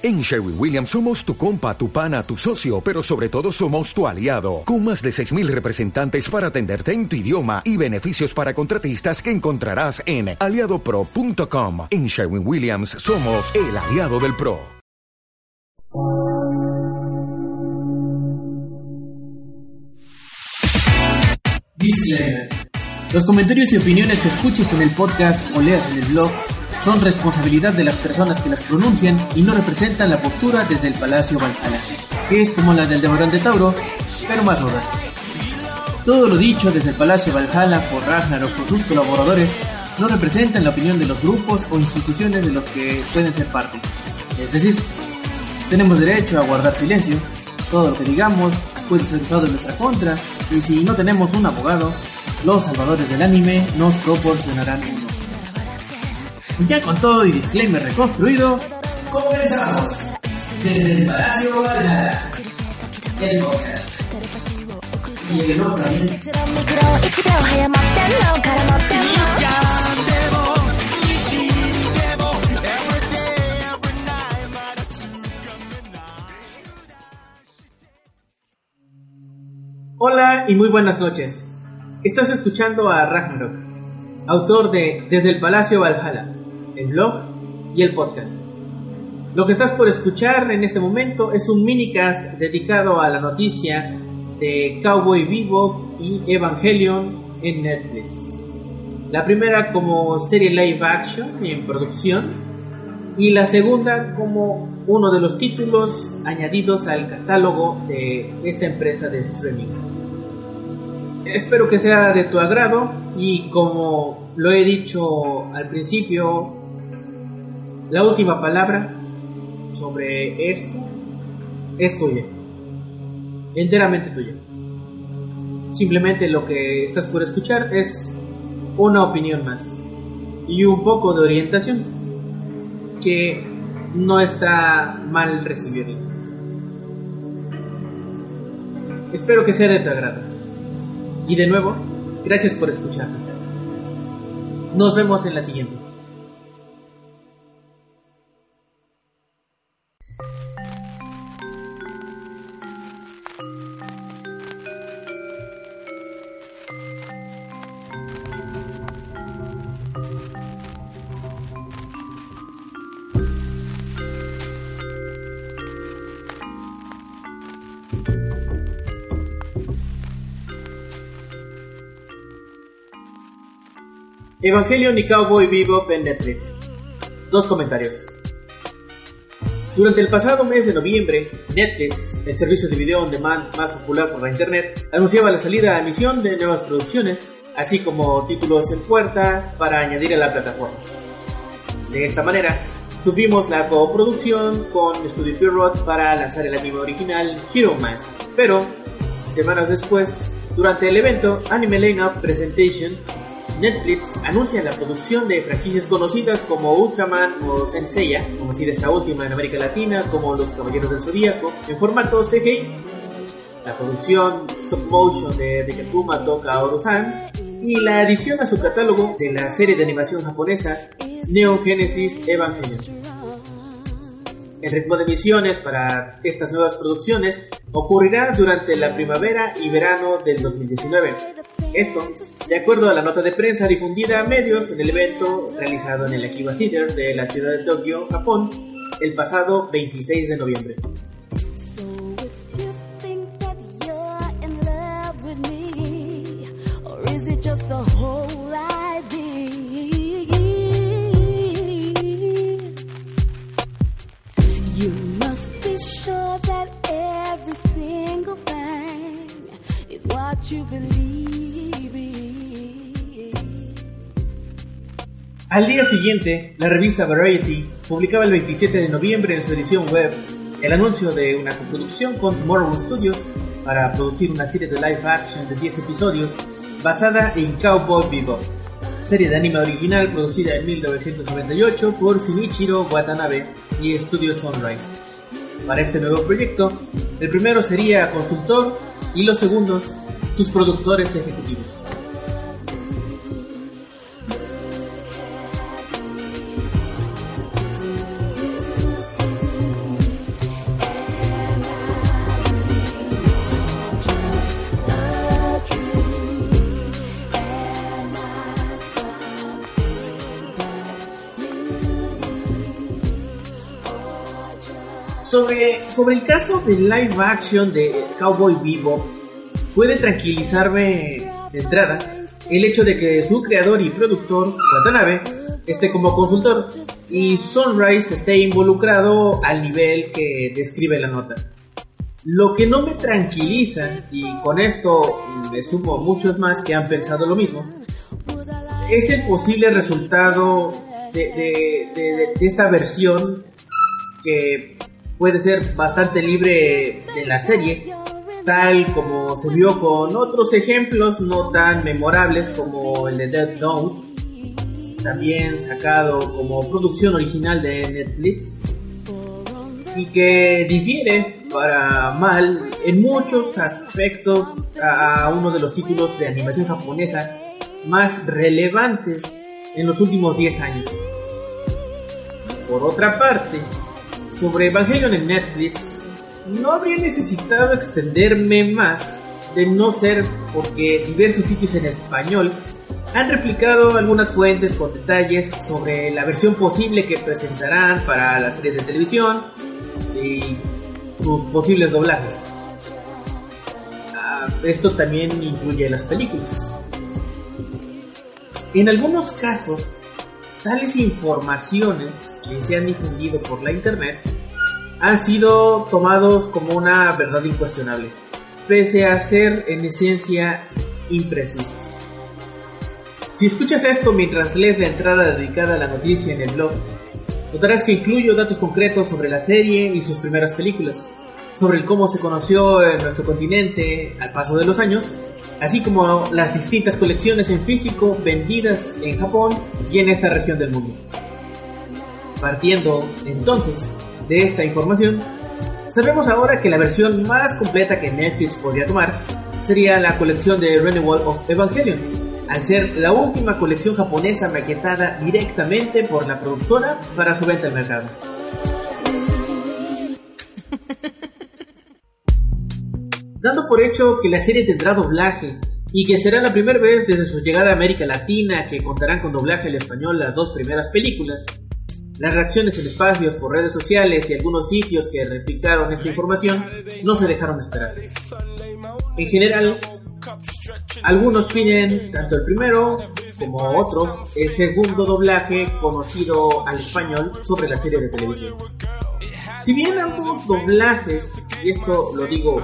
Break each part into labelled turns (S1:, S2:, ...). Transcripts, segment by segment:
S1: En Sherwin Williams somos tu compa, tu pana, tu socio, pero sobre todo somos tu aliado, con más de 6.000 representantes para atenderte en tu idioma y beneficios para contratistas que encontrarás en aliadopro.com. En Sherwin Williams somos el aliado del PRO.
S2: Los comentarios y opiniones que escuches en el podcast o leas en el blog son responsabilidad de las personas que las pronuncian y no representan la postura desde el Palacio Valhalla, que es como la del Devorón de Tauro, pero más ruda. Todo lo dicho desde el Palacio Valhalla por Ragnar o por sus colaboradores no representan la opinión de los grupos o instituciones de los que pueden ser parte. Es decir, tenemos derecho a guardar silencio, todo lo que digamos puede ser usado en nuestra contra y si no tenemos un abogado, los salvadores del anime nos proporcionarán uno. Y ya con todo y disclaimer reconstruido, comenzamos desde el Palacio Valhalla, el podcast. Y el opening Hola y muy buenas noches. Estás escuchando a Ragnarok, autor de Desde el Palacio Valhalla, el blog y el podcast. Lo que estás por escuchar en este momento es un minicast dedicado a la noticia de Cowboy Bebop y Evangelion en Netflix. La primera como serie live action en producción y la segunda como uno de los títulos añadidos al catálogo de esta empresa de streaming. Espero que sea de tu agrado y como lo he dicho al principio, la última palabra sobre esto es tuya, enteramente tuya. Simplemente lo que estás por escuchar es una opinión más y un poco de orientación que no está mal recibirlo. Espero que sea de tu agrado. Y de nuevo, gracias por escucharme. Nos vemos en la siguiente. Evangelion y Cowboy Bebop en Netflix. Dos comentarios. Durante el pasado mes de noviembre, Netflix, el servicio de video on demand más popular por la internet, anunciaba la salida a emisión de nuevas producciones, así como títulos en puerta para añadir a la plataforma. De esta manera, subimos la coproducción con Studio Pierrot para lanzar el anime original Hero Mask, pero semanas después, durante el evento Anime Lineup Presentation, Netflix anuncia la producción de franquicias conocidas como Ultraman o Senseiya, conocida esta última en América Latina como Los Caballeros del Zodíaco, en formato CGI. La producción stop motion de Rikakuma Toka Oro-san y la adición a su catálogo de la serie de animación japonesa Neon Genesis Evangelion. El ritmo de emisiones para estas nuevas producciones ocurrirá durante la primavera y verano del 2019. Esto, de acuerdo a la nota de prensa difundida a medios en el evento realizado en el Akiba Theater de la ciudad de Tokio, Japón, el pasado 26 de noviembre. Siguiente, la revista Variety publicaba el 27 de noviembre en su edición web el anuncio de una coproducción con Tomorrow Studios para producir una serie de live action de 10 episodios basada en Cowboy Bebop, serie de anime original producida en 1998 por Shinichiro Watanabe y Studio Sunrise. Para este nuevo proyecto, el primero sería consultor y los segundos sus productores ejecutivos. Sobre, sobre el caso de live action de Cowboy Vivo, puede tranquilizarme de entrada el hecho de que su creador y productor, Watanabe, esté como consultor y Sunrise esté involucrado al nivel que describe la nota. Lo que no me tranquiliza, y con esto me sumo muchos más que han pensado lo mismo, es el posible resultado de, de esta versión que puede ser bastante libre de la serie, tal como se vio con otros ejemplos no tan memorables como el de Dead Note, también sacado como producción original de Netflix y que difiere para mal en muchos aspectos a uno de los títulos de animación japonesa más relevantes en los últimos 10 años. Por otra parte, sobre Evangelion en Netflix, no habría necesitado extenderme más de no ser porque diversos sitios en español han replicado algunas fuentes con detalles sobre la versión posible que presentarán para la serie de televisión y sus posibles doblajes. Ah, esto también incluye las películas. En algunos casos, tales informaciones que se han difundido por la internet han sido tomados como una verdad incuestionable, pese a ser en esencia imprecisos. Si escuchas esto mientras lees la entrada dedicada a la noticia en el blog, notarás que incluyo datos concretos sobre la serie y sus primeras películas, sobre el cómo se conoció en nuestro continente al paso de los años, así como las distintas colecciones en físico vendidas en Japón y en esta región del mundo. Partiendo entonces de esta información, sabemos ahora que la versión más completa que Netflix podría tomar sería la colección de Renewal of Evangelion, al ser la última colección japonesa maquetada directamente por la productora para su venta al mercado. Dando por hecho que la serie tendrá doblaje y que será la primera vez desde su llegada a América Latina que contarán con doblaje al español las dos primeras películas, las reacciones en espacios por redes sociales y algunos sitios que replicaron esta información no se dejaron esperar. En general, algunos piden tanto el primero como otros el segundo doblaje conocido al español sobre la serie de televisión. Si bien ambos doblajes, y esto lo digo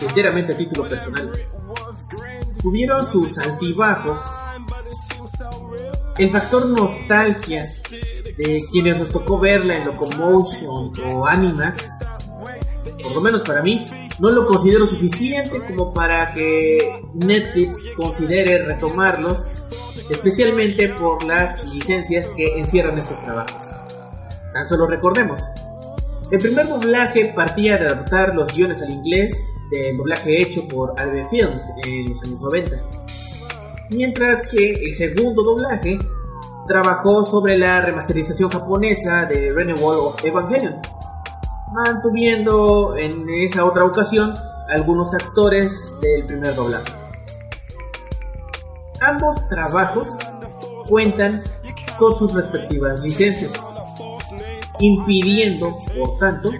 S2: enteramente a título personal, tuvieron sus altibajos, el factor nostalgia de quienes nos tocó verla en Locomotion o Animax, por lo menos para mí, no lo considero suficiente como para que Netflix considere retomarlos, especialmente por las licencias que encierran estos trabajos. Tan solo recordemos, el primer doblaje partía de adaptar los guiones al inglés del doblaje hecho por ADB Films en los años 90, mientras que el segundo doblaje trabajó sobre la remasterización japonesa de Renewal of Evangelion, mantuviendo en esa otra ocasión algunos actores del primer doblaje. Ambos trabajos cuentan con sus respectivas licencias, impidiendo, por tanto,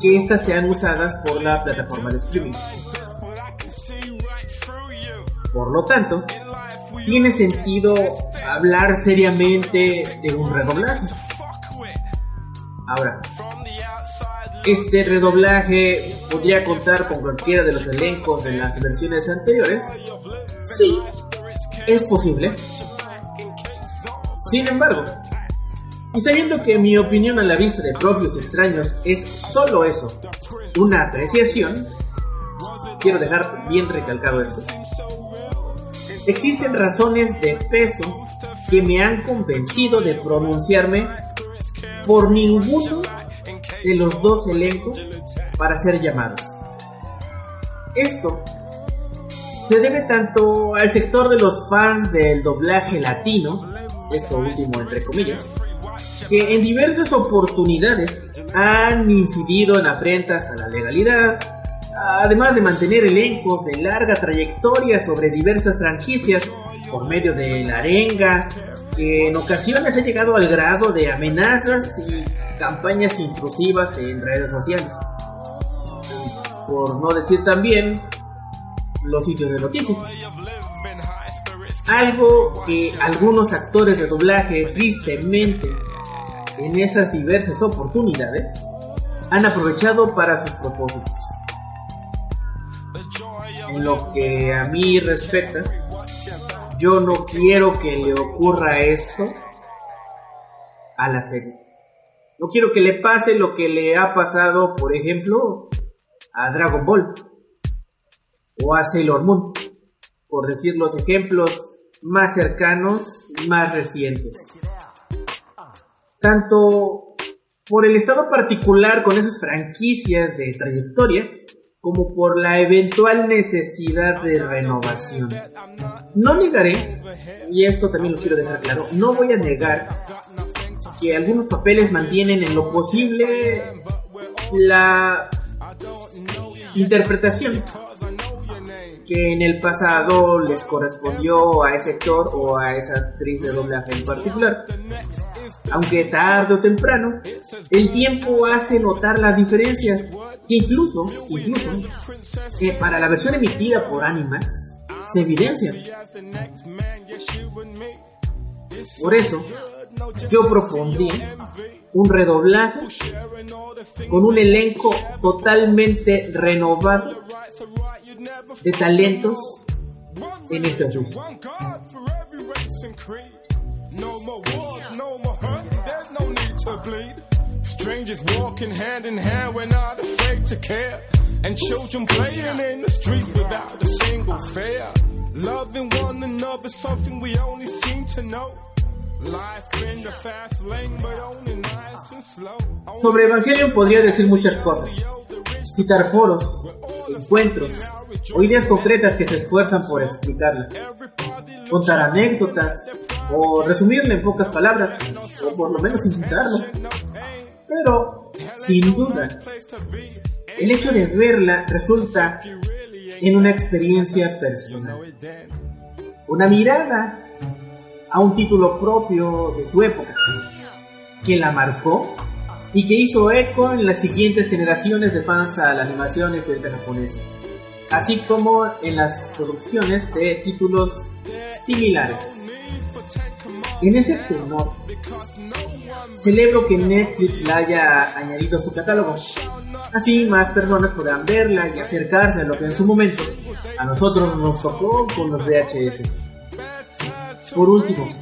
S2: que éstas sean usadas por la plataforma de streaming. Por lo tanto, tiene sentido hablar seriamente de un redoblaje. Ahora, este redoblaje podría contar con cualquiera de los elencos de las versiones anteriores. Sí, es posible. Sin embargo, y sabiendo que mi opinión a la vista de propios extraños es solo eso, una apreciación, quiero dejar bien recalcado esto. Existen razones de peso que me han convencido de pronunciarme por ninguno de los dos elencos para ser llamados. Esto se debe tanto al sector de los fans del doblaje latino, esto último entre comillas, que en diversas oportunidades han incidido en afrentas a la legalidad, además de mantener elencos de larga trayectoria sobre diversas franquicias por medio de la arenga, que en ocasiones ha llegado al grado de amenazas y campañas intrusivas en redes sociales. Por no decir también los sitios de noticias. Algo que algunos actores de doblaje tristemente en esas diversas oportunidades han aprovechado para sus propósitos. En lo que a mí respecta, yo no quiero que le ocurra esto a la serie. No quiero que le pase lo que le ha pasado, por ejemplo, a Dragon Ball o a Sailor Moon, por decir los ejemplos más cercanos y más recientes. Tanto por el estado particular con esas franquicias de trayectoria, como por la eventual necesidad de renovación. No negaré, y esto también lo quiero dejar claro, no voy a negar que algunos papeles mantienen en lo posible la interpretación que en el pasado les correspondió a ese actor o a esa actriz de doblaje en particular. Aunque tarde o temprano, el tiempo hace notar las diferencias, que incluso, incluso, para la versión emitida por Animax, se evidencian. Por eso, yo propondí un redoblaje con un elenco totalmente renovado de talentos en este oficio. Strangers walking hand in hand, we're not afraid to care. And children playing in the streets without a single fear. Loving one another, something we only seem to know. Sobre Evangelion podría decir muchas cosas. Citar foros, encuentros o ideas concretas que se esfuerzan por explicarla. Contar anécdotas o resumirla en pocas palabras o por lo menos intentarlo. Pero, sin duda, el hecho de verla resulta en una experiencia personal. Una mirada a un título propio de su época, que la marcó y que hizo eco en las siguientes generaciones de fans a la animación estética japonesa, así como en las producciones de títulos similares. En ese tenor, celebro que Netflix la haya añadido a su catálogo. Así más personas podrán verla y acercarse a lo que en su momento a nosotros nos tocó con los VHS. Por último,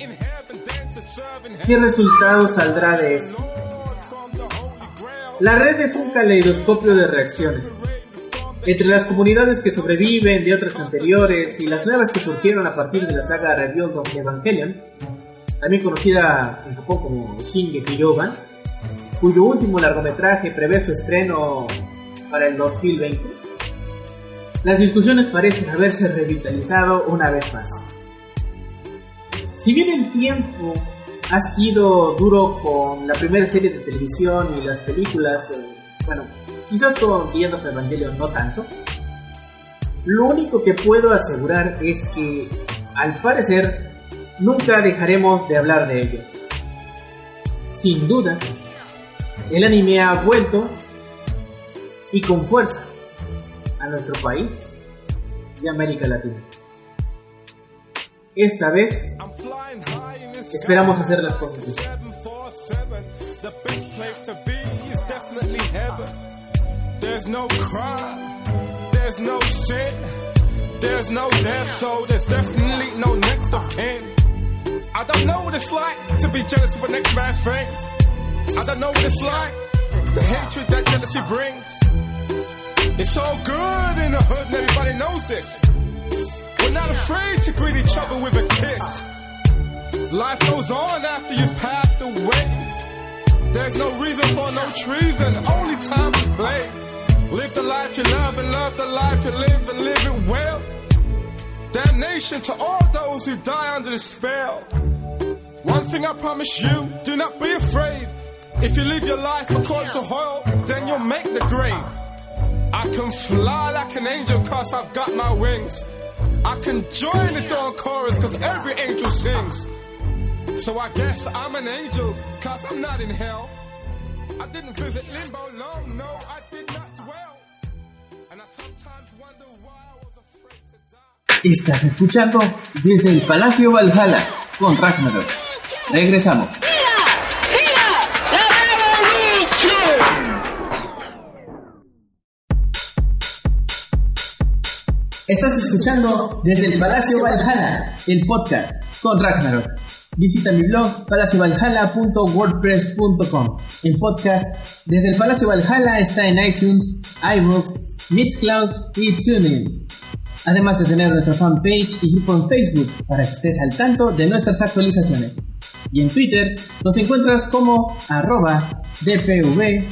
S2: ¿qué resultado saldrá de esto? La red es un caleidoscopio de reacciones. Entre las comunidades que sobreviven de otras anteriores y las nuevas que surgieron a partir de la saga Rebuild of Evangelion, también conocida en Japón como Shingeki Yoban, cuyo último largometraje prevé su estreno para el 2020, las discusiones parecen haberse revitalizado una vez más. Si bien el tiempo ha sido duro con la primera serie de televisión y las películas, eh, bueno, quizás con The End of Evangelion no tanto, lo único que puedo asegurar es que, al parecer, nunca dejaremos de hablar de ello. Sin duda, el anime ha vuelto y con fuerza a nuestro país y América Latina. Esta vez esperamos hacer las cosas bien. There's no crime, there's no sin, there's no death, so there's definitely no next of kin. I don't know what it's like to be jealous of a next man's friends. I don't know what it's like, the hatred that jealousy brings. It's all good in the hood and everybody knows this. We're not afraid to greet each other with a kiss. Life goes on after you've passed away. There's no reason for no treason, only time to play. Live the life you love and love the life you live and live it well. Damnation to all those who die under the spell. One thing I promise you, do not be afraid. If you live your life according to Hoyle, then you'll make the grade. I can fly like an angel cause I've got my wings.
S3: I can join the dark chorus cause every angel sings. So I guess I'm an angel cause I'm not in hell. I didn't visit limbo long, no, I did not
S2: Estás escuchando desde el Palacio Valhalla con Ragnarok. Regresamos. Estás escuchando desde el Palacio Valhalla, el podcast con Ragnarok. Visita mi blog palaciovalhalla.wordpress.com. El podcast desde el Palacio Valhalla está en iTunes, iBooks, Mixcloud y. Además de tener nuestra fanpage y grupo en Facebook para que estés al tanto de nuestras actualizaciones. Y en Twitter nos encuentras como arroba dpvla.